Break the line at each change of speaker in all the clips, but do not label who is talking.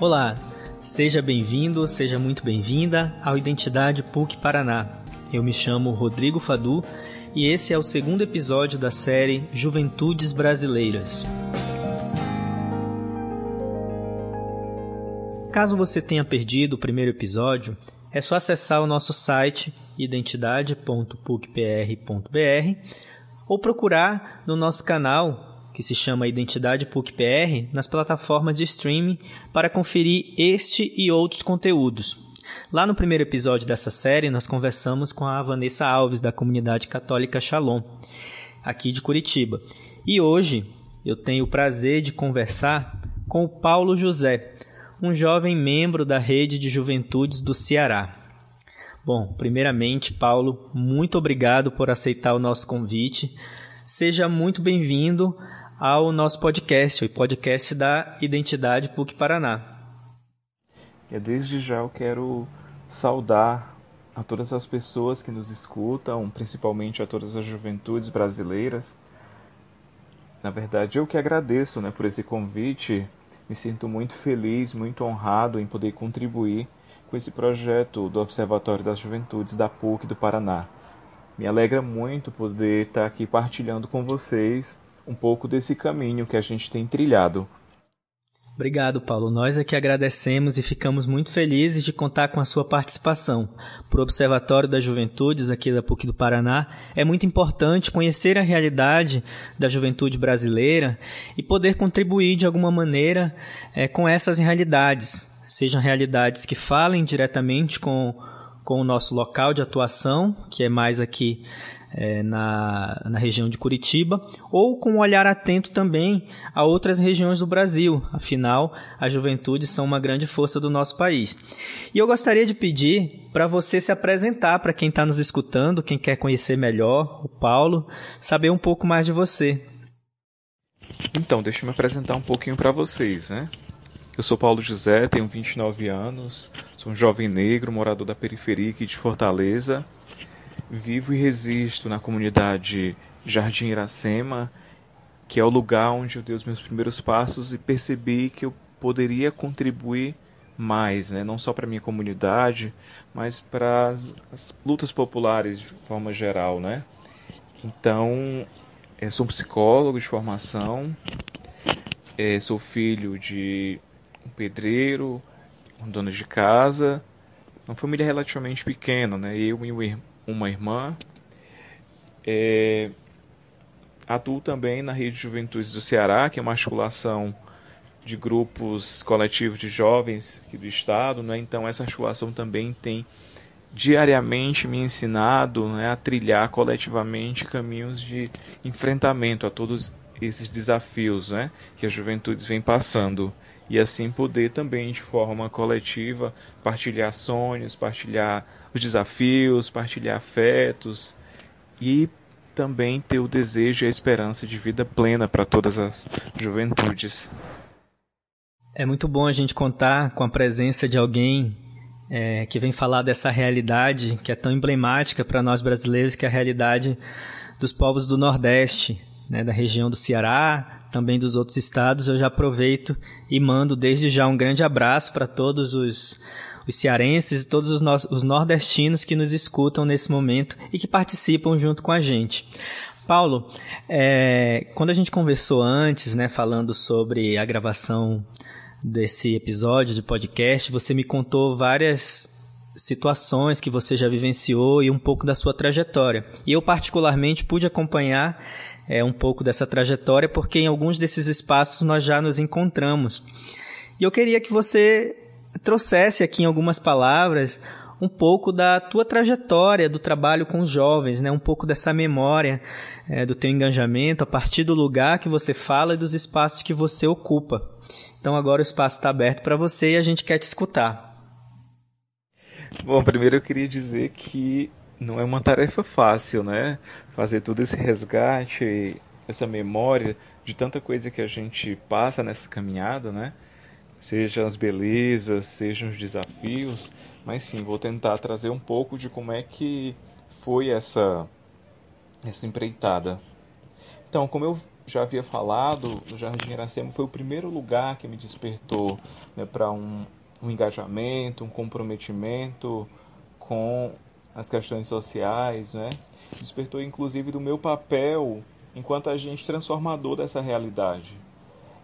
Olá, seja bem-vindo, seja muito bem-vinda ao Identidade PUC Paraná. Eu me chamo Rodrigo Fadu e esse é o segundo episódio da série Juventudes Brasileiras. Caso você tenha perdido o primeiro episódio, é só acessar o nosso site identidade.pucpr.br ou procurar no nosso canal que se chama Identidade PUC-PR, nas plataformas de streaming para conferir este e outros conteúdos. Lá no primeiro episódio dessa série, nós conversamos com a Vanessa Alves, da comunidade católica Shalom, aqui de Curitiba. E hoje eu tenho o prazer de conversar com o Paulo José, um jovem membro da rede de juventudes do Ceará. Bom, primeiramente, Paulo, muito obrigado por aceitar o nosso convite. Seja muito bem-vindo ao nosso podcast, o podcast da Identidade PUC Paraná.
E desde já eu quero saudar a todas as pessoas que nos escutam, principalmente a todas as juventudes brasileiras. Na verdade, eu que agradeço né, por esse convite. Me sinto muito feliz, muito honrado em poder contribuir com esse projeto do Observatório das Juventudes da PUC do Paraná. Me alegra muito poder estar aqui partilhando com vocês um pouco desse caminho que a gente tem trilhado.
Obrigado, Paulo. Nós aqui agradecemos e ficamos muito felizes de contar com a sua participação. Para o Observatório das Juventudes aqui da PUC do Paraná, é muito importante conhecer a realidade da juventude brasileira e poder contribuir de alguma maneira é, com essas realidades, sejam realidades que falem diretamente com, com o nosso local de atuação, que é mais aqui é, na, na região de Curitiba, ou com um olhar atento também a outras regiões do Brasil. Afinal, as juventudes são uma grande força do nosso país. E eu gostaria de pedir para você se apresentar para quem está nos escutando, quem quer conhecer melhor o Paulo, saber um pouco mais de você.
Então, deixa eu me apresentar um pouquinho para vocês, né? Eu sou Paulo José, tenho 29 anos, sou um jovem negro, morador da periferia aqui de Fortaleza Vivo e resisto na comunidade Jardim Iracema, que é o lugar onde eu dei os meus primeiros passos e percebi que eu poderia contribuir mais, né? não só para a minha comunidade, mas para as, as, lutas populares de forma geral. Né? Então, eu sou psicólogo de formação, é, sou filho de um pedreiro, um dono de casa, uma família relativamente pequena, né? eu e o uma irmã. É, atuo também na Rede de Juventudes do Ceará, que é uma articulação de grupos coletivos de jovens do estado, né? Então essa articulação também tem diariamente me ensinado né, a trilhar coletivamente caminhos de enfrentamento a todos esses desafios né, que as juventudes vêm passando e assim poder também de forma coletiva partilhar sonhos, partilhar os desafios, partilhar afetos e também ter o desejo e a esperança de vida plena para todas as juventudes.
É muito bom a gente contar com a presença de alguém é, que vem falar dessa realidade que é tão emblemática para nós brasileiros, que é a realidade dos povos do Nordeste, né, da região do Ceará, também dos outros estados, eu já aproveito e mando desde já um grande abraço para todos os, os cearenses e todos os, os nordestinos que nos escutam nesse momento e que participam junto com a gente. Paulo, é, quando a gente conversou antes, né, falando sobre a gravação desse episódio de podcast, você me contou várias situações que você já vivenciou e um pouco da sua trajetória. E eu particularmente pude acompanhar é, um pouco dessa trajetória, porque em alguns desses espaços nós já nos encontramos. E eu queria que você trouxesse aqui em algumas palavras um pouco da tua trajetória do trabalho com os jovens, né? um pouco dessa memória é, do teu engajamento a partir do lugar que você fala e dos espaços que você ocupa. Então agora o espaço está aberto para você e a gente quer te escutar.
Bom, primeiro eu queria dizer que não é uma tarefa fácil, né? Fazer todo esse resgate, essa memória de tanta coisa que a gente passa nessa caminhada, né? Sejam as belezas, sejam os desafios, mas sim, vou tentar trazer um pouco de como é que foi essa essa empreitada. Então, como eu já havia falado, o Jardim Iracema foi o primeiro lugar que me despertou né, para um, um engajamento, um comprometimento com as questões sociais, né? Despertou inclusive do meu papel enquanto agente transformador dessa realidade.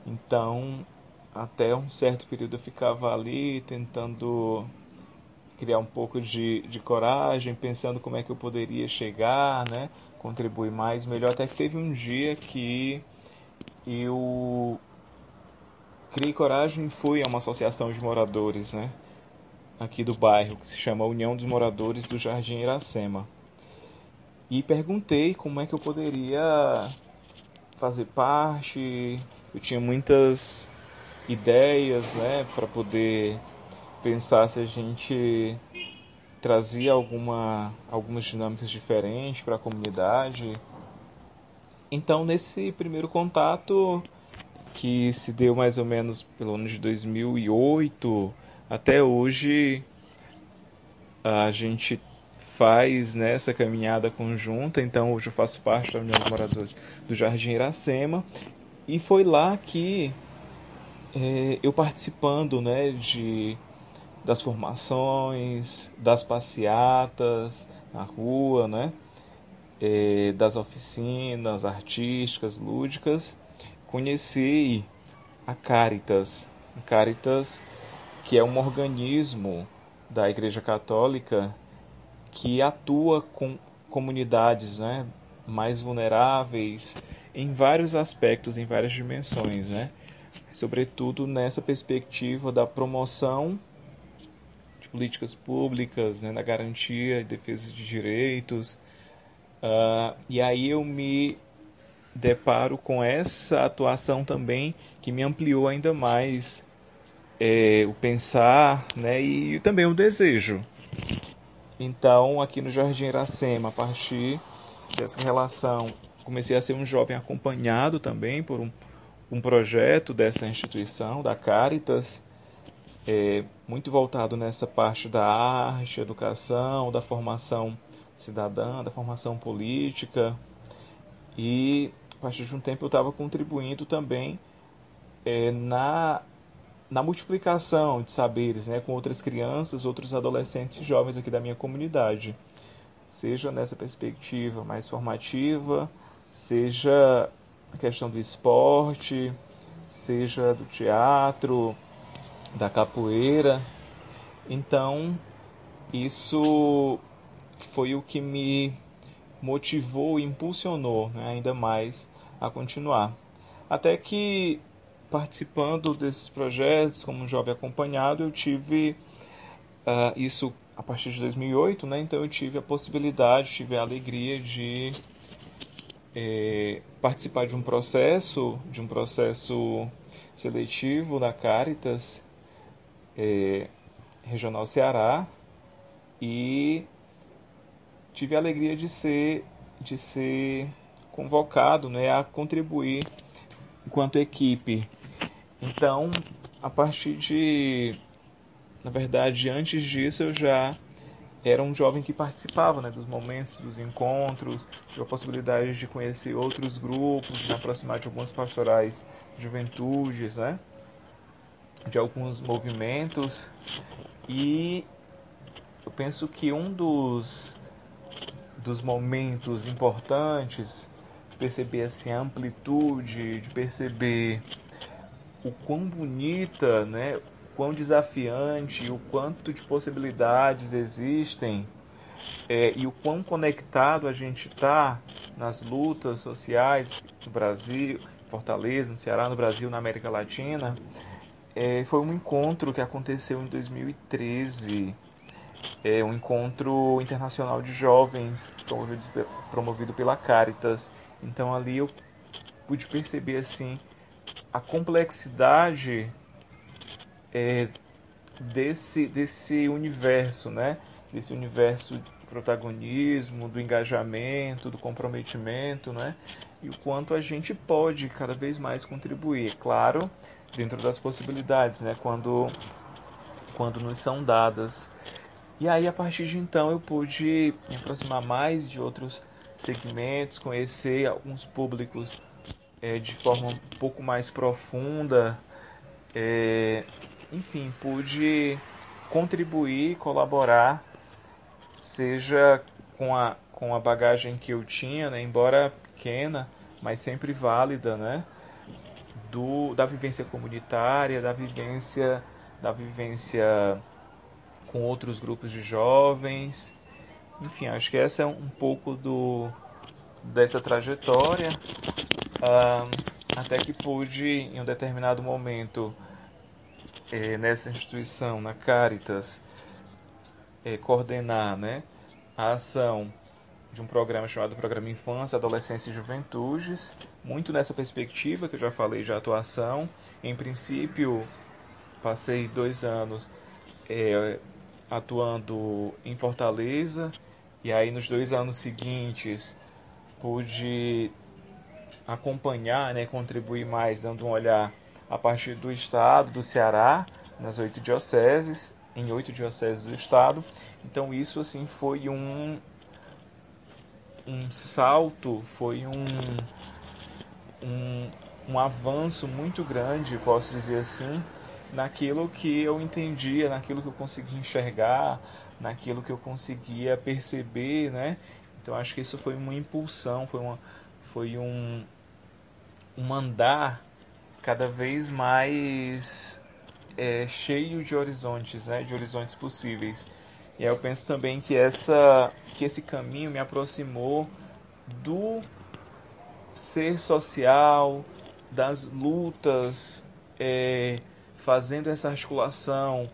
Então, até um certo período eu ficava ali tentando criar um pouco de, de coragem, pensando como é que eu poderia chegar, né? contribuir mais, melhor. Até que teve um dia que eu criei coragem e fui a uma associação de moradores, né? Aqui do bairro, que se chama União dos Moradores do Jardim Iracema. E perguntei como é que eu poderia fazer parte. Eu tinha muitas ideias, né, para poder pensar se a gente trazia alguma, algumas dinâmicas diferentes para a comunidade. Então, nesse primeiro contato, que se deu mais ou menos pelo ano de 2008 até hoje, a gente faz né, essa caminhada conjunta. Então, hoje eu faço parte da União dos Moradores do Jardim Iracema. E foi lá que é, eu participando né, de das formações, das passeatas na rua, né? É, das oficinas artísticas, lúdicas, conheci a Caritas. A Caritas, que é um organismo da Igreja Católica que atua com comunidades né, mais vulneráveis em vários aspectos, em várias dimensões, né? Sobretudo nessa perspectiva da promoção políticas públicas, né, na garantia e defesa de direitos. Uh, e aí eu me deparo com essa atuação também que me ampliou ainda mais é, o pensar né, e também o desejo. Então, aqui no Jardim Iracema, a partir dessa relação, comecei a ser um jovem acompanhado também por um, um projeto dessa instituição, da Caritas, é, muito voltado nessa parte da arte, educação, da formação cidadã, da formação política. E a partir de um tempo eu estava contribuindo também é, na, na multiplicação de saberes né, com outras crianças, outros adolescentes e jovens aqui da minha comunidade. Seja nessa perspectiva mais formativa, seja a questão do esporte, seja do teatro, da capoeira. Então, isso foi o que me motivou e impulsionou né, ainda mais a continuar. Até que, participando desses projetos como jovem acompanhado, eu tive uh, isso a partir de 2008, né, então eu tive a possibilidade, tive a alegria de eh, participar de um processo, de um processo seletivo da Caritas, é, Regional Ceará e tive a alegria de ser, de ser convocado né, a contribuir enquanto equipe. Então, a partir de. Na verdade, antes disso eu já era um jovem que participava né, dos momentos, dos encontros, tive a possibilidade de conhecer outros grupos, de me aproximar de algumas pastorais juventudes, né? de alguns movimentos e eu penso que um dos, dos momentos importantes de perceber assim, a amplitude, de perceber o quão bonita, né, quão desafiante, o quanto de possibilidades existem é, e o quão conectado a gente está nas lutas sociais no Brasil, Fortaleza, no Ceará, no Brasil, na América Latina, é, foi um encontro que aconteceu em 2013, é, um encontro internacional de jovens promovido, promovido pela Caritas. Então ali eu pude perceber assim a complexidade é, desse, desse universo, né? Desse universo do protagonismo, do engajamento, do comprometimento, né? E o quanto a gente pode cada vez mais contribuir. Claro, dentro das possibilidades, né? Quando, quando nos são dadas. E aí, a partir de então, eu pude me aproximar mais de outros segmentos, conhecer alguns públicos é, de forma um pouco mais profunda. É, enfim, pude contribuir, colaborar, seja com a, com a bagagem que eu tinha, né, embora pequena, mas sempre válida, né, do, da vivência comunitária, da vivência, da vivência com outros grupos de jovens. Enfim, acho que essa é um pouco do, dessa trajetória. Uh, até que pude, em um determinado momento, eh, nessa instituição, na Caritas, eh, coordenar né, a ação de um programa chamado Programa Infância, Adolescência e Juventudes, muito nessa perspectiva que eu já falei de atuação. Em princípio, passei dois anos é, atuando em Fortaleza, e aí nos dois anos seguintes pude acompanhar, né, contribuir mais, dando um olhar a partir do estado do Ceará, nas oito dioceses, em oito dioceses do estado. Então isso assim foi um um salto, foi um, um, um avanço muito grande, posso dizer assim, naquilo que eu entendia, naquilo que eu conseguia enxergar, naquilo que eu conseguia perceber, né? Então acho que isso foi uma impulsão, foi, uma, foi um, um andar cada vez mais é, cheio de horizontes, né? De horizontes possíveis. E aí eu penso também que essa que esse caminho me aproximou do ser social, das lutas, é, fazendo essa articulação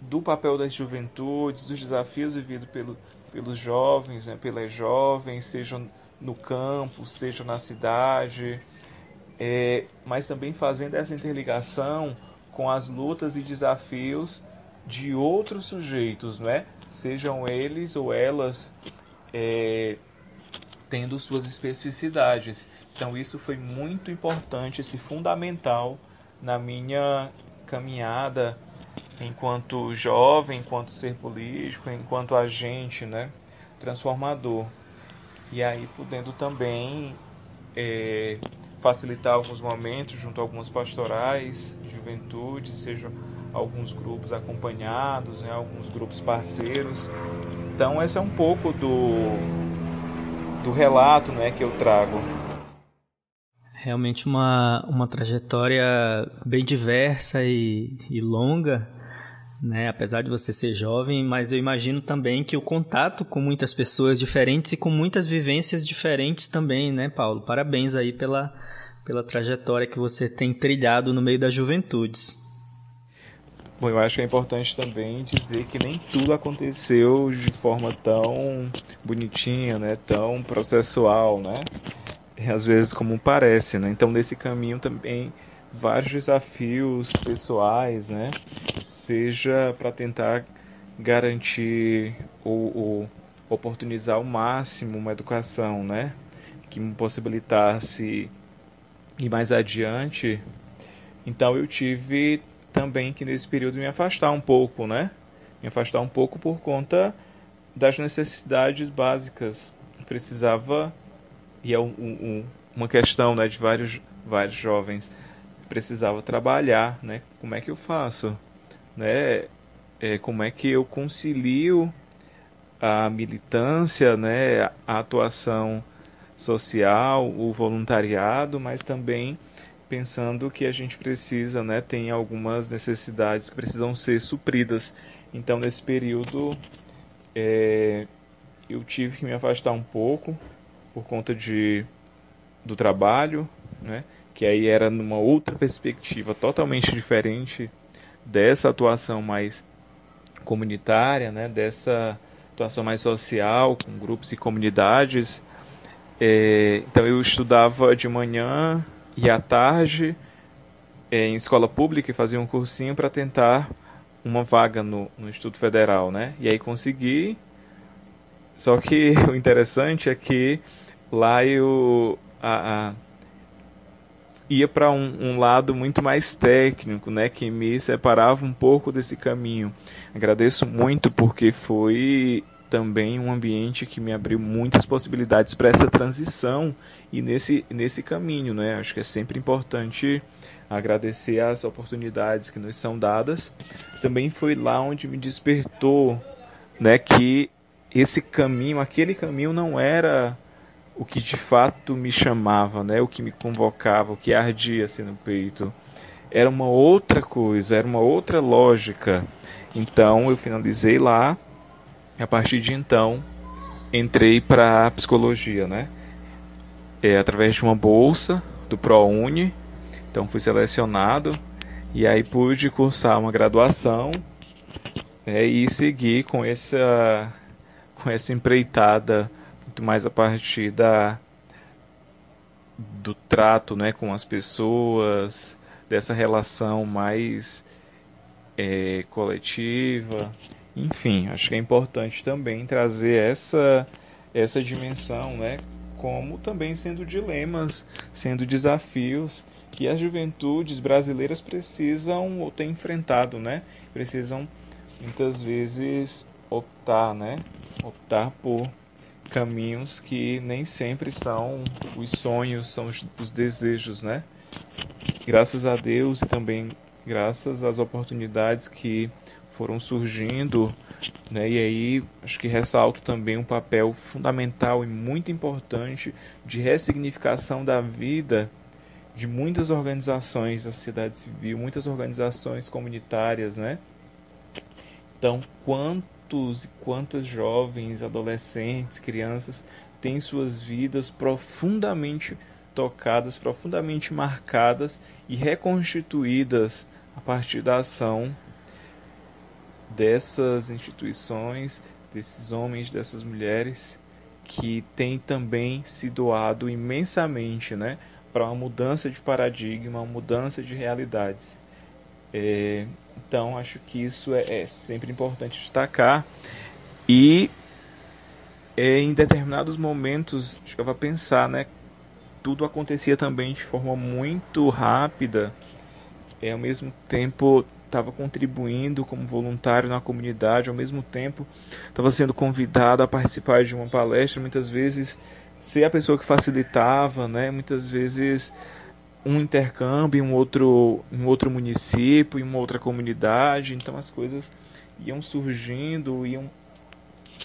do papel das juventudes, dos desafios vividos pelo, pelos jovens, né, pelas jovens, seja no campo, seja na cidade, é, mas também fazendo essa interligação com as lutas e desafios de outros sujeitos, não é? sejam eles ou elas é, tendo suas especificidades. Então isso foi muito importante, esse fundamental na minha caminhada enquanto jovem, enquanto ser político, enquanto agente, né, transformador. E aí podendo também é, facilitar alguns momentos junto a algumas pastorais, juventude, seja alguns grupos acompanhados, né, alguns grupos parceiros. Então esse é um pouco do, do relato né, que eu trago.
Realmente uma, uma trajetória bem diversa e, e longa, né? apesar de você ser jovem, mas eu imagino também que o contato com muitas pessoas diferentes e com muitas vivências diferentes também, né, Paulo? Parabéns aí pela, pela trajetória que você tem trilhado no meio das juventudes.
Bom, eu acho que é importante também dizer que nem tudo aconteceu de forma tão bonitinha, né? Tão processual, né? Às vezes como parece, né? Então nesse caminho também vários desafios pessoais, né? Seja para tentar garantir ou, ou, oportunizar ao máximo uma educação, né? Que me possibilitasse ir mais adiante. Então eu tive também que nesse período me afastar um pouco, né? Me afastar um pouco por conta das necessidades básicas. Precisava, e é um, um, uma questão né, de vários, vários jovens, precisava trabalhar, né? Como é que eu faço? Né? É, como é que eu concilio a militância, né, a atuação social, o voluntariado, mas também pensando que a gente precisa, né, tem algumas necessidades que precisam ser supridas. Então, nesse período, é, eu tive que me afastar um pouco por conta de, do trabalho, né, que aí era numa outra perspectiva totalmente diferente dessa atuação mais comunitária, né, dessa atuação mais social, com grupos e comunidades. É, então, eu estudava de manhã e à tarde é, em escola pública e fazia um cursinho para tentar uma vaga no, no Instituto Federal, né? E aí consegui. Só que o interessante é que lá eu a, a, ia para um, um, lado muito mais técnico, né? Que me separava um pouco desse caminho. Agradeço muito porque foi também um ambiente que me abriu muitas possibilidades para essa transição e nesse, nesse caminho, né? Acho que é sempre importante agradecer as oportunidades que nos são dadas. Também foi lá onde me despertou, né, que esse caminho, aquele caminho não era o que de fato me chamava, né, o que me convocava, o que ardia assim no peito. Era uma outra coisa, era uma outra lógica. Então eu finalizei lá e a partir de então entrei para psicologia, né? É, através de uma bolsa do ProUni. Então fui selecionado e aí pude cursar uma graduação né, e seguir com essa com essa empreitada muito mais a partir da do trato, né, com as pessoas, dessa relação mais é, coletiva enfim, acho que é importante também trazer essa, essa dimensão, né? Como também sendo dilemas, sendo desafios que as juventudes brasileiras precisam ou têm enfrentado, né? Precisam muitas vezes optar, né? Optar por caminhos que nem sempre são os sonhos, são os, os desejos, né? Graças a Deus e também graças às oportunidades que foram surgindo, né? E aí acho que ressalto também um papel fundamental e muito importante de ressignificação da vida de muitas organizações da sociedade civil, muitas organizações comunitárias, né? Então, quantos e quantas jovens, adolescentes, crianças têm suas vidas profundamente tocadas, profundamente marcadas e reconstituídas a partir da ação dessas instituições, desses homens, dessas mulheres que têm também se doado imensamente, né, para uma mudança de paradigma, uma mudança de realidades. É, então, acho que isso é, é sempre importante destacar e é, em determinados momentos, chegava a pensar, né, tudo acontecia também de forma muito rápida, e ao mesmo tempo estava contribuindo como voluntário na comunidade, ao mesmo tempo estava sendo convidado a participar de uma palestra, muitas vezes ser a pessoa que facilitava, né? Muitas vezes um intercâmbio em um outro, em outro município, em uma outra comunidade, então as coisas iam surgindo, iam,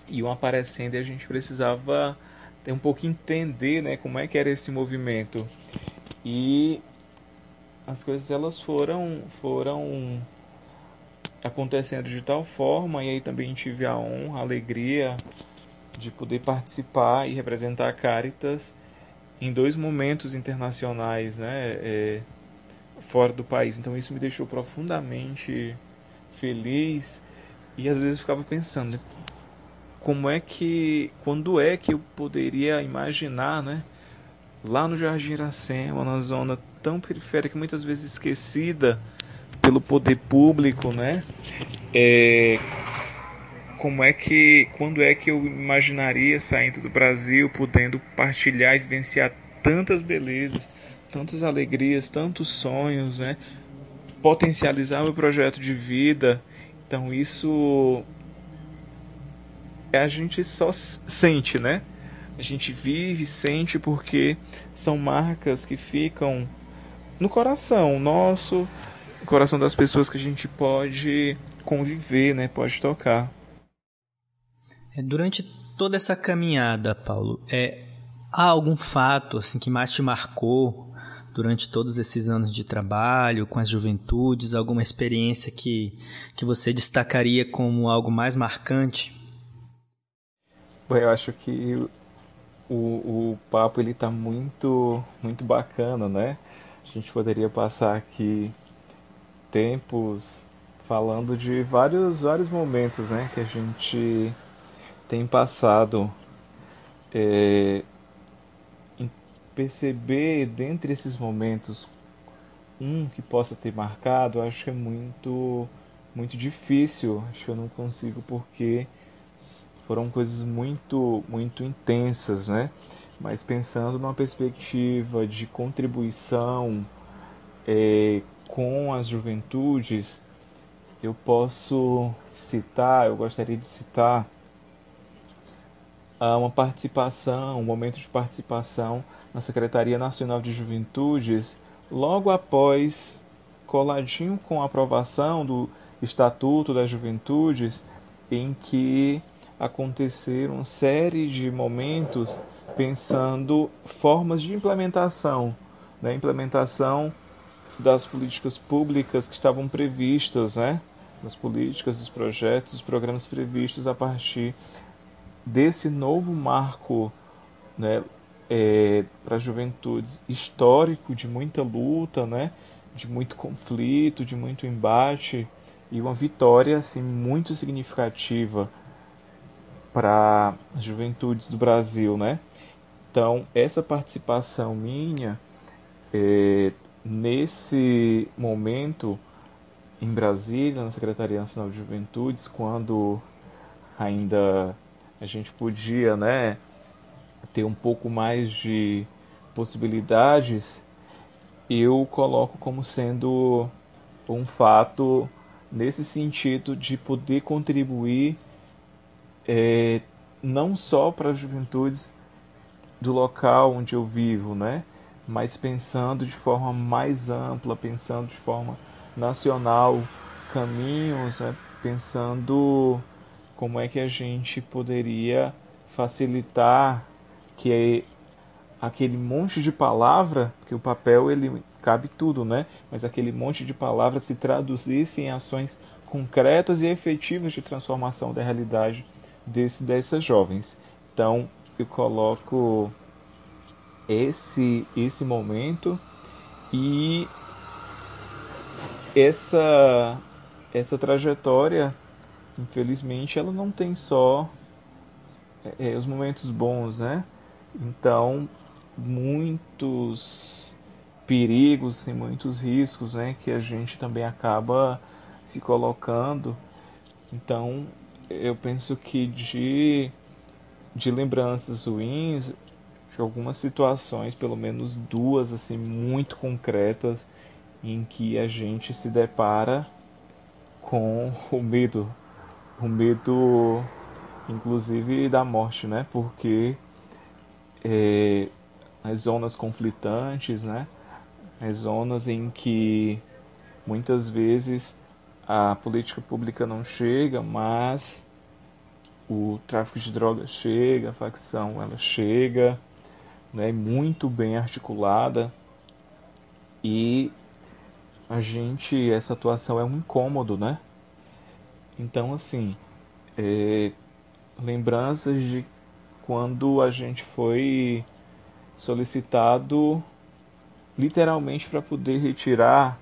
iam aparecendo e a gente precisava ter um pouco entender, né, como é que era esse movimento. E as coisas elas foram foram acontecendo de tal forma e aí também tive a honra, a alegria de poder participar e representar a Caritas em dois momentos internacionais, né, é, fora do país. Então isso me deixou profundamente feliz e às vezes ficava pensando né, como é que, quando é que eu poderia imaginar, né, lá no Jardim Iracema, na zona tão periférica, muitas vezes esquecida pelo poder público, né? É, como é que, quando é que eu imaginaria saindo do Brasil, podendo partilhar e vivenciar tantas belezas, tantas alegrias, tantos sonhos, né? Potencializar meu projeto de vida. Então isso a gente só sente, né? A gente vive, sente porque são marcas que ficam no coração nosso, no coração das pessoas que a gente pode conviver, né, pode tocar.
É, durante toda essa caminhada, Paulo, é, há algum fato assim que mais te marcou durante todos esses anos de trabalho com as juventudes, alguma experiência que, que você destacaria como algo mais marcante?
Eu acho que o, o papo ele tá muito muito bacana, né? A gente poderia passar aqui tempos falando de vários, vários momentos né, que a gente tem passado. É, perceber dentre esses momentos um que possa ter marcado, acho que é muito muito difícil. Acho que eu não consigo porque foram coisas muito muito intensas, né? mas pensando numa perspectiva de contribuição é, com as juventudes, eu posso citar, eu gostaria de citar uma participação, um momento de participação na Secretaria Nacional de Juventudes, logo após, coladinho com a aprovação do Estatuto das Juventudes, em que aconteceram uma série de momentos pensando formas de implementação, né? implementação das políticas públicas que estavam previstas, né? das políticas, dos projetos, dos programas previstos a partir desse novo marco né, é, para as juventudes histórico de muita luta, né, de muito conflito, de muito embate e uma vitória assim muito significativa para as juventudes do Brasil, né? Então essa participação minha é, nesse momento em Brasília na Secretaria Nacional de Juventudes, quando ainda a gente podia, né, ter um pouco mais de possibilidades, eu coloco como sendo um fato nesse sentido de poder contribuir é, não só para as juventudes do local onde eu vivo, né? mas pensando de forma mais ampla, pensando de forma nacional, caminhos, né? pensando como é que a gente poderia facilitar que aquele monte de palavra, porque o papel ele cabe tudo, né? Mas aquele monte de palavras se traduzisse em ações concretas e efetivas de transformação da realidade desse, dessas jovens. Então, eu coloco esse esse momento e essa essa trajetória, infelizmente, ela não tem só é, os momentos bons, né? Então, muitos perigos e muitos riscos, né, que a gente também acaba se colocando. Então, eu penso que de de lembranças ruins, de algumas situações, pelo menos duas assim muito concretas em que a gente se depara com o medo, o medo inclusive da morte, né? Porque é, as zonas conflitantes, né? As zonas em que muitas vezes a política pública não chega, mas o tráfico de drogas chega, a facção ela chega, né? Muito bem articulada e a gente essa atuação é um incômodo, né? Então assim, é, lembranças de quando a gente foi solicitado literalmente para poder retirar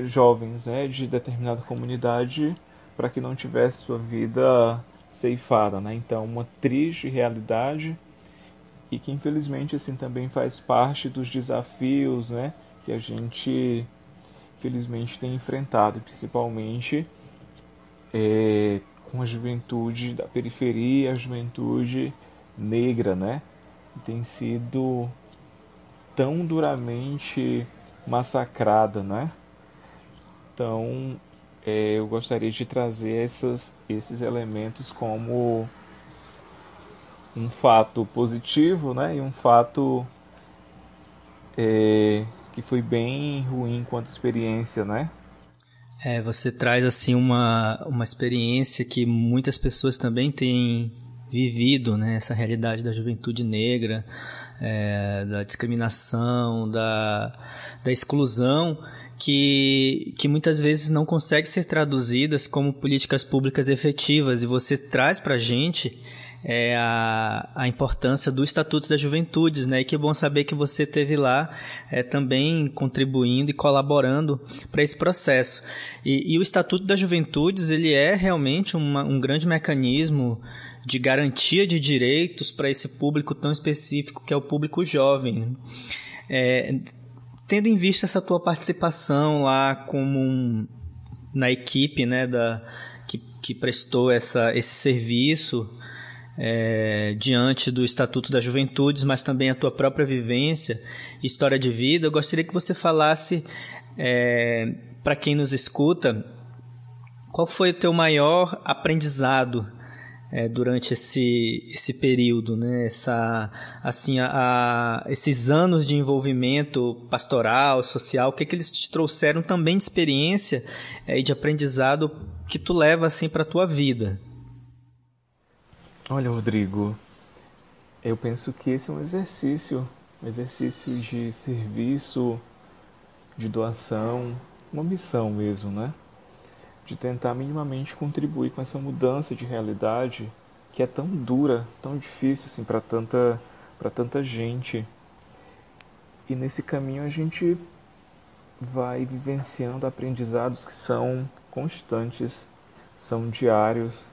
jovens né, de determinada comunidade para que não tivesse sua vida ceifada, né? Então, uma triste realidade e que infelizmente assim também faz parte dos desafios, né, que a gente felizmente tem enfrentado, principalmente é, com a juventude da periferia, a juventude negra, né? Tem sido tão duramente massacrada, né? Então, é, eu gostaria de trazer essas, esses elementos como um fato positivo, né? E um fato é, que foi bem ruim quanto experiência, né?
É, você traz assim uma, uma experiência que muitas pessoas também têm vivido, né? Essa realidade da juventude negra, é, da discriminação, da, da exclusão, que, que muitas vezes não consegue ser traduzidas como políticas públicas efetivas. E você traz para a gente é a, a importância do Estatuto das Juventudes, né? E que bom saber que você teve lá é, também contribuindo e colaborando para esse processo. E, e, o Estatuto das Juventudes ele é realmente uma, um grande mecanismo de garantia de direitos para esse público tão específico que é o público jovem. É, tendo em vista essa tua participação lá como um, na equipe, né, da que, que prestou essa, esse serviço é, diante do Estatuto das Juventudes, mas também a tua própria vivência, história de vida. Eu gostaria que você falasse é, para quem nos escuta qual foi o teu maior aprendizado é, durante esse, esse período, né? Essa, assim, a, a, esses anos de envolvimento pastoral, social, o que, que eles te trouxeram também de experiência é, e de aprendizado que tu leva assim para a tua vida?
Olha, Rodrigo, eu penso que esse é um exercício, um exercício de serviço, de doação, uma missão mesmo, né? de tentar minimamente contribuir com essa mudança de realidade que é tão dura, tão difícil assim para tanta para tanta gente. E nesse caminho a gente vai vivenciando aprendizados que são constantes, são diários.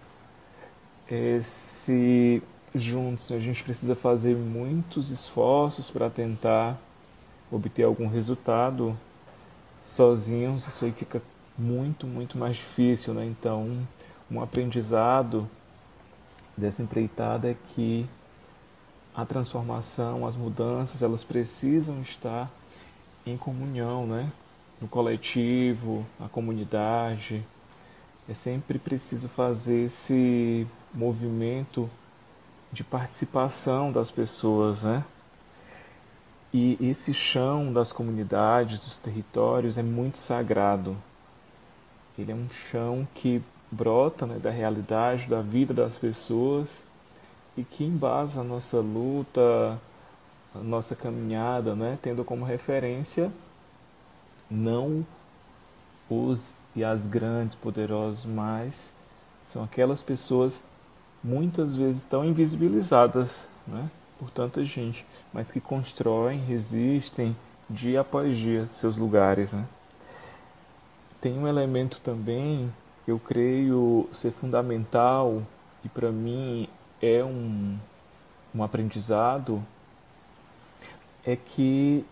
Se juntos a gente precisa fazer muitos esforços para tentar obter algum resultado, sozinhos isso aí fica muito, muito mais difícil. Né? Então, um aprendizado dessa empreitada é que a transformação, as mudanças, elas precisam estar em comunhão, né? no coletivo, na comunidade. É sempre preciso fazer esse movimento de participação das pessoas, né? E esse chão das comunidades, dos territórios é muito sagrado. Ele é um chão que brota né, da realidade, da vida das pessoas e que embasa a nossa luta, a nossa caminhada, né, tendo como referência não os e as grandes, poderosos, mas são aquelas pessoas muitas vezes tão invisibilizadas né, por tanta gente, mas que constroem, resistem dia após dia seus lugares. Né tem um elemento também, eu creio ser fundamental e para mim é um, um aprendizado, é que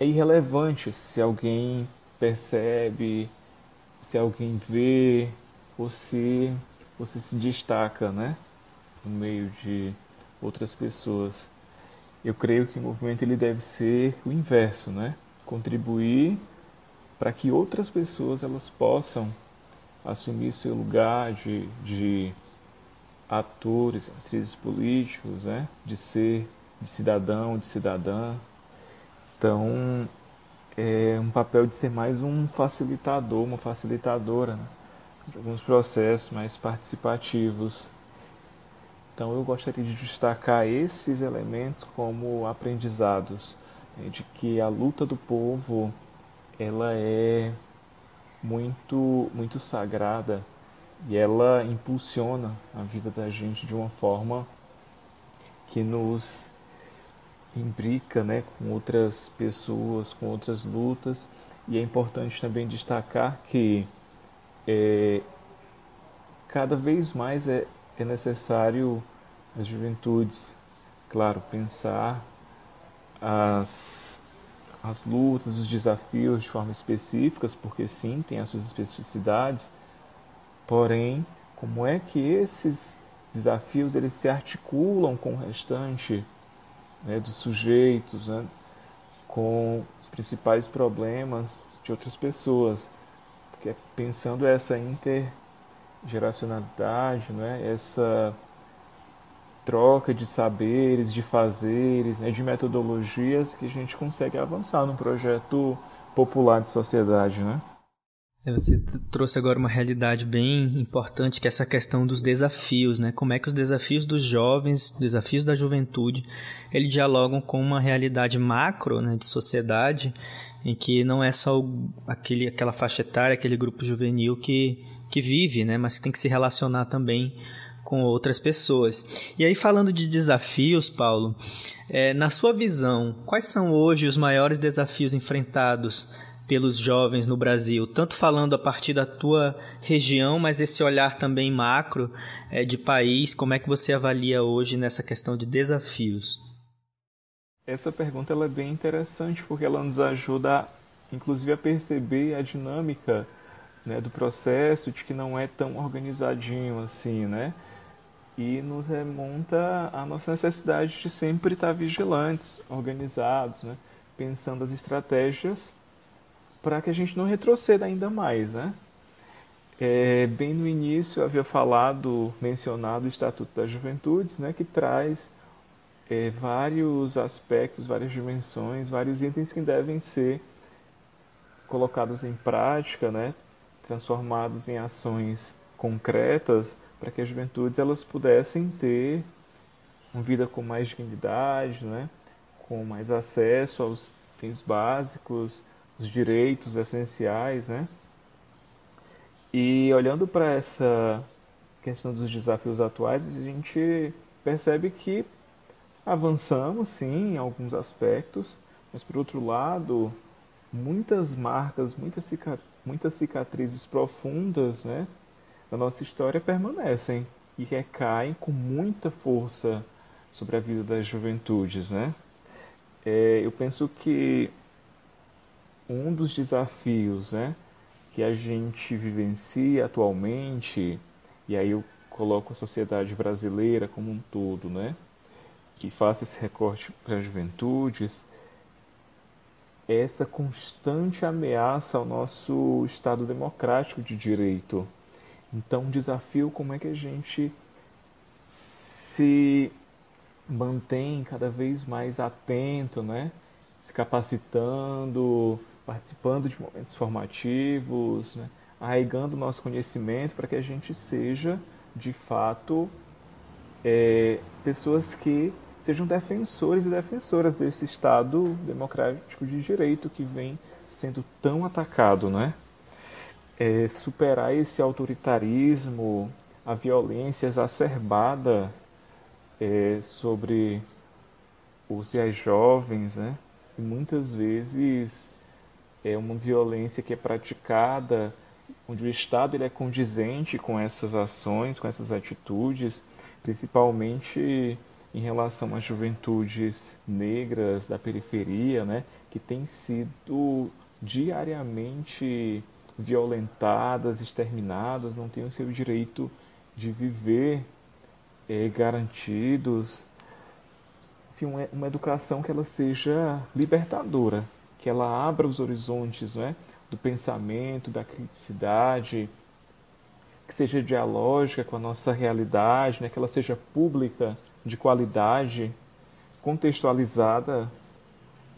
é irrelevante se alguém percebe, se alguém vê, ou se você se destaca, né? No meio de outras pessoas. Eu creio que o movimento ele deve ser o inverso, né? Contribuir para que outras pessoas elas possam assumir seu lugar de, de atores, atrizes políticos, né? de ser de cidadão, de cidadã. Então, é um papel de ser mais um facilitador, uma facilitadora né? De alguns processos mais participativos. Então, eu gostaria de destacar esses elementos como aprendizados, né? de que a luta do povo ela é muito muito sagrada e ela impulsiona a vida da gente de uma forma que nos imbrica né, com outras pessoas, com outras lutas. E é importante também destacar que é, cada vez mais é, é necessário as juventudes, claro, pensar as as lutas, os desafios de forma específicas, porque sim, tem as suas especificidades. Porém, como é que esses desafios eles se articulam com o restante né, dos sujeitos, né, com os principais problemas de outras pessoas? Porque pensando essa intergeracionalidade, né, essa troca de saberes, de fazeres, né, de metodologias que a gente consegue avançar num projeto popular de sociedade, né?
É, você trouxe agora uma realidade bem importante, que é essa questão dos desafios, né? Como é que os desafios dos jovens, desafios da juventude, eles dialogam com uma realidade macro, né, de sociedade, em que não é só aquele, aquela faixa etária, aquele grupo juvenil que, que vive, né, mas tem que se relacionar também com outras pessoas. E aí, falando de desafios, Paulo, é, na sua visão, quais são hoje os maiores desafios enfrentados pelos jovens no Brasil? Tanto falando a partir da tua região, mas esse olhar também macro é, de país, como é que você avalia hoje nessa questão de desafios?
Essa pergunta ela é bem interessante porque ela nos ajuda, inclusive, a perceber a dinâmica né, do processo de que não é tão organizadinho assim, né? e nos remonta à nossa necessidade de sempre estar vigilantes, organizados, né? pensando as estratégias para que a gente não retroceda ainda mais. Né? É, bem no início havia falado, mencionado o Estatuto das Juventudes, né, que traz é, vários aspectos, várias dimensões, vários itens que devem ser colocados em prática, né, transformados em ações concretas para que as juventudes elas pudessem ter uma vida com mais dignidade, né, com mais acesso aos itens básicos, os direitos essenciais, né? E olhando para essa questão dos desafios atuais, a gente percebe que avançamos sim em alguns aspectos, mas por outro lado, muitas marcas, muitas, cica muitas cicatrizes profundas né, da nossa história permanecem e recaem com muita força sobre a vida das juventudes. Né? É, eu penso que um dos desafios né, que a gente vivencia atualmente, e aí eu coloco a sociedade brasileira como um todo, né? Que faça esse recorte para as juventudes, é essa constante ameaça ao nosso Estado democrático de direito. Então, um desafio como é que a gente se mantém cada vez mais atento, né? Se capacitando, participando de momentos formativos, né? arraigando nosso conhecimento para que a gente seja, de fato, é, pessoas que sejam defensores e defensoras desse Estado democrático de direito que vem sendo tão atacado, né? É, superar esse autoritarismo, a violência exacerbada é, sobre os e as jovens, né? E muitas vezes é uma violência que é praticada onde o Estado ele é condizente com essas ações, com essas atitudes, principalmente em relação às juventudes negras da periferia, né, que têm sido diariamente violentadas, exterminadas, não têm o seu direito de viver é, garantidos. Enfim, uma, educação que ela seja libertadora, que ela abra os horizontes né, do pensamento, da criticidade, que seja dialógica com a nossa realidade, né, que ela seja pública, de qualidade, contextualizada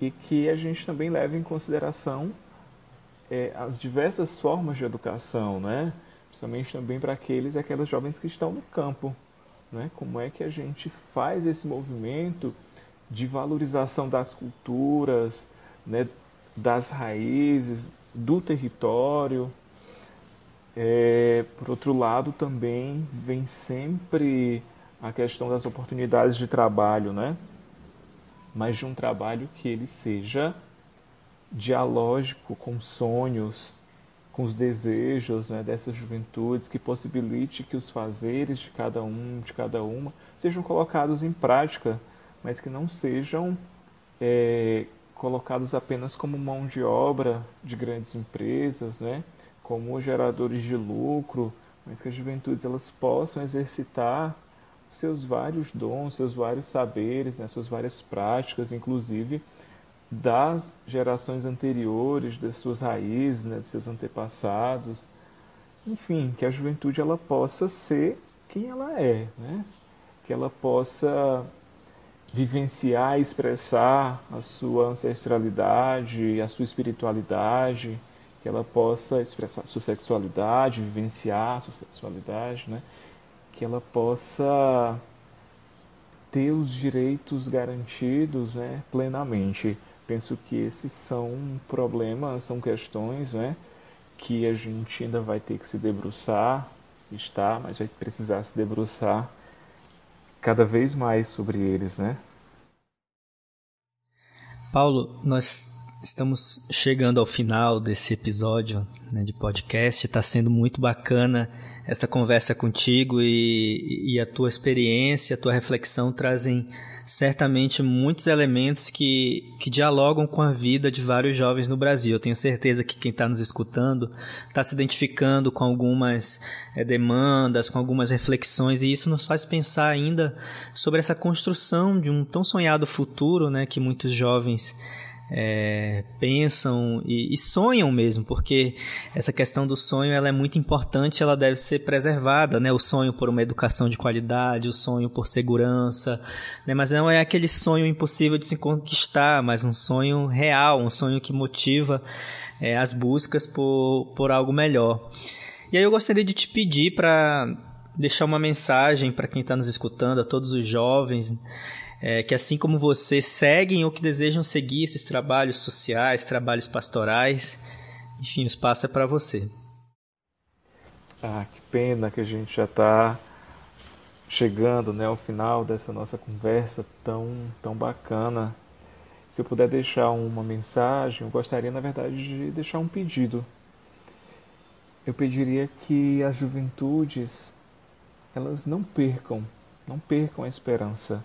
e que a gente também leve em consideração é, as diversas formas de educação, né? principalmente também para aqueles e aquelas jovens que estão no campo. Né? Como é que a gente faz esse movimento de valorização das culturas, né, das raízes, do território. É, por outro lado, também vem sempre a questão das oportunidades de trabalho, né? mas de um trabalho que ele seja dialógico com sonhos, com os desejos né, dessas juventudes, que possibilite que os fazeres de cada um, de cada uma, sejam colocados em prática, mas que não sejam é, colocados apenas como mão de obra de grandes empresas, né? como geradores de lucro, mas que as juventudes elas possam exercitar seus vários dons, seus vários saberes, né? suas várias práticas, inclusive das gerações anteriores, das suas raízes, né? dos seus antepassados. Enfim, que a juventude ela possa ser quem ela é, né? que ela possa vivenciar e expressar a sua ancestralidade, a sua espiritualidade, que ela possa expressar sua sexualidade, vivenciar sua sexualidade, né? que ela possa ter os direitos garantidos né, plenamente. Penso que esses são problemas, são questões né, que a gente ainda vai ter que se debruçar, está, mas vai precisar se debruçar cada vez mais sobre eles, né?
Paulo, nós estamos chegando ao final desse episódio né, de podcast. Está sendo muito bacana essa conversa contigo e, e a tua experiência, a tua reflexão trazem certamente muitos elementos que, que dialogam com a vida de vários jovens no Brasil. Eu tenho certeza que quem está nos escutando está se identificando com algumas é, demandas, com algumas reflexões, e isso nos faz pensar ainda sobre essa construção de um tão sonhado futuro né, que muitos jovens é, pensam e, e, sonham mesmo, porque essa questão do sonho ela é muito importante, ela deve ser preservada, né? O sonho por uma educação de qualidade, o sonho por segurança, né? Mas não é aquele sonho impossível de se conquistar, mas um sonho real, um sonho que motiva é, as buscas por, por algo melhor. E aí eu gostaria de te pedir para deixar uma mensagem para quem está nos escutando, a todos os jovens, é, que assim como você seguem ou que desejam seguir esses trabalhos sociais, trabalhos pastorais, enfim, o espaço é para você.
Ah, que pena que a gente já está chegando né, ao final dessa nossa conversa tão, tão bacana. Se eu puder deixar uma mensagem, eu gostaria, na verdade, de deixar um pedido. Eu pediria que as juventudes elas não percam, não percam a esperança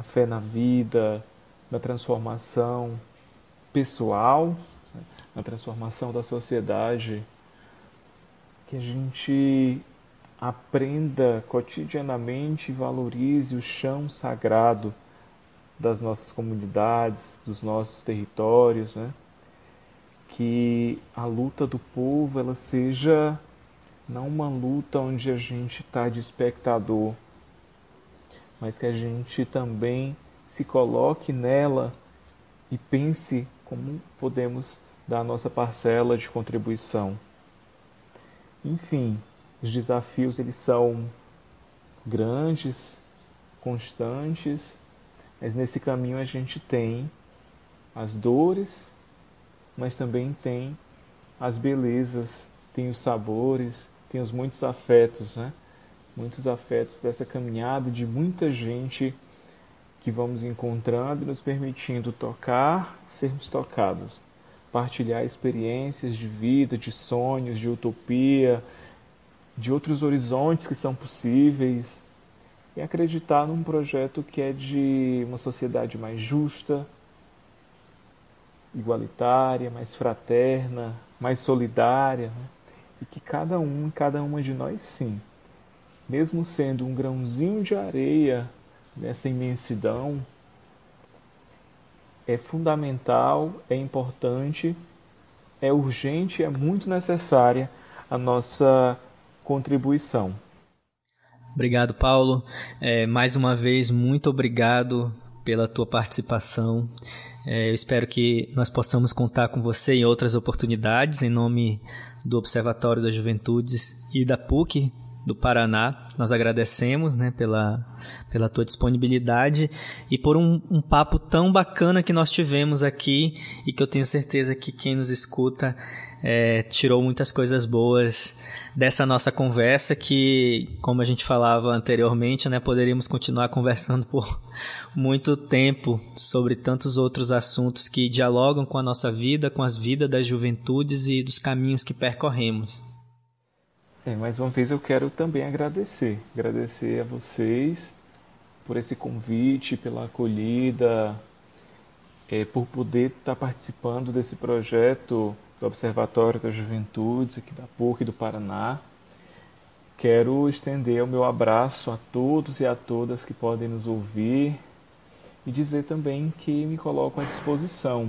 a fé na vida, na transformação pessoal, na transformação da sociedade, que a gente aprenda cotidianamente e valorize o chão sagrado das nossas comunidades, dos nossos territórios, né? que a luta do povo ela seja não uma luta onde a gente está de espectador, mas que a gente também se coloque nela e pense como podemos dar a nossa parcela de contribuição. Enfim, os desafios eles são grandes, constantes, mas nesse caminho a gente tem as dores, mas também tem as belezas, tem os sabores, tem os muitos afetos, né? Muitos afetos dessa caminhada de muita gente que vamos encontrando e nos permitindo tocar, sermos tocados, partilhar experiências de vida, de sonhos, de utopia, de outros horizontes que são possíveis e acreditar num projeto que é de uma sociedade mais justa, igualitária, mais fraterna, mais solidária, né? e que cada um cada uma de nós, sim, mesmo sendo um grãozinho de areia nessa imensidão, é fundamental, é importante, é urgente, é muito necessária a nossa contribuição.
Obrigado, Paulo. É, mais uma vez, muito obrigado pela tua participação. É, eu espero que nós possamos contar com você em outras oportunidades, em nome do Observatório das Juventudes e da PUC do Paraná. Nós agradecemos né, pela, pela tua disponibilidade e por um, um, papo tão bacana que nós tivemos aqui e que eu tenho certeza que quem nos escuta é, tirou muitas coisas boas dessa nossa conversa que, como a gente falava anteriormente, né, poderíamos continuar conversando por muito tempo sobre tantos outros assuntos que dialogam com a nossa vida, com as vidas das juventudes e dos caminhos que percorremos.
É, mais uma vez eu quero também agradecer, agradecer a vocês por esse convite, pela acolhida, é, por poder estar participando desse projeto do Observatório das Juventudes aqui da PUC do Paraná. Quero estender o meu abraço a todos e a todas que podem nos ouvir e dizer também que me coloco à disposição,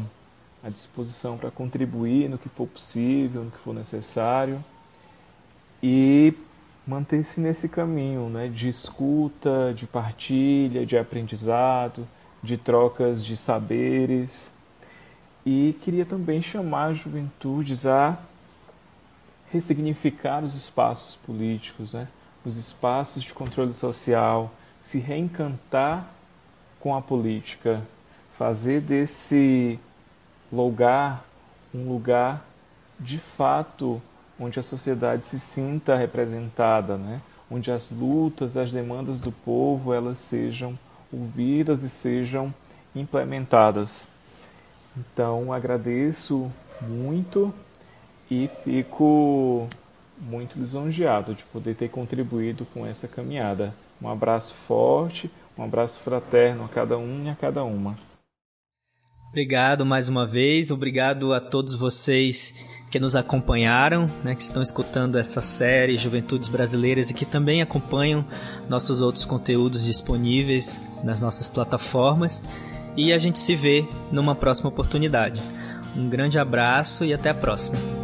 à disposição para contribuir no que for possível, no que for necessário e manter-se nesse caminho né, de escuta, de partilha, de aprendizado, de trocas de saberes. E queria também chamar as juventudes a ressignificar os espaços políticos, né, os espaços de controle social, se reencantar com a política, fazer desse lugar um lugar de fato onde a sociedade se sinta representada, né? onde as lutas, as demandas do povo elas sejam ouvidas e sejam implementadas. Então agradeço muito e fico muito lisonjeado de poder ter contribuído com essa caminhada. Um abraço forte, um abraço fraterno a cada um e a cada uma.
Obrigado mais uma vez, obrigado a todos vocês que nos acompanharam, né, que estão escutando essa série Juventudes Brasileiras e que também acompanham nossos outros conteúdos disponíveis nas nossas plataformas. e a gente se vê numa próxima oportunidade. Um grande abraço e até a próxima.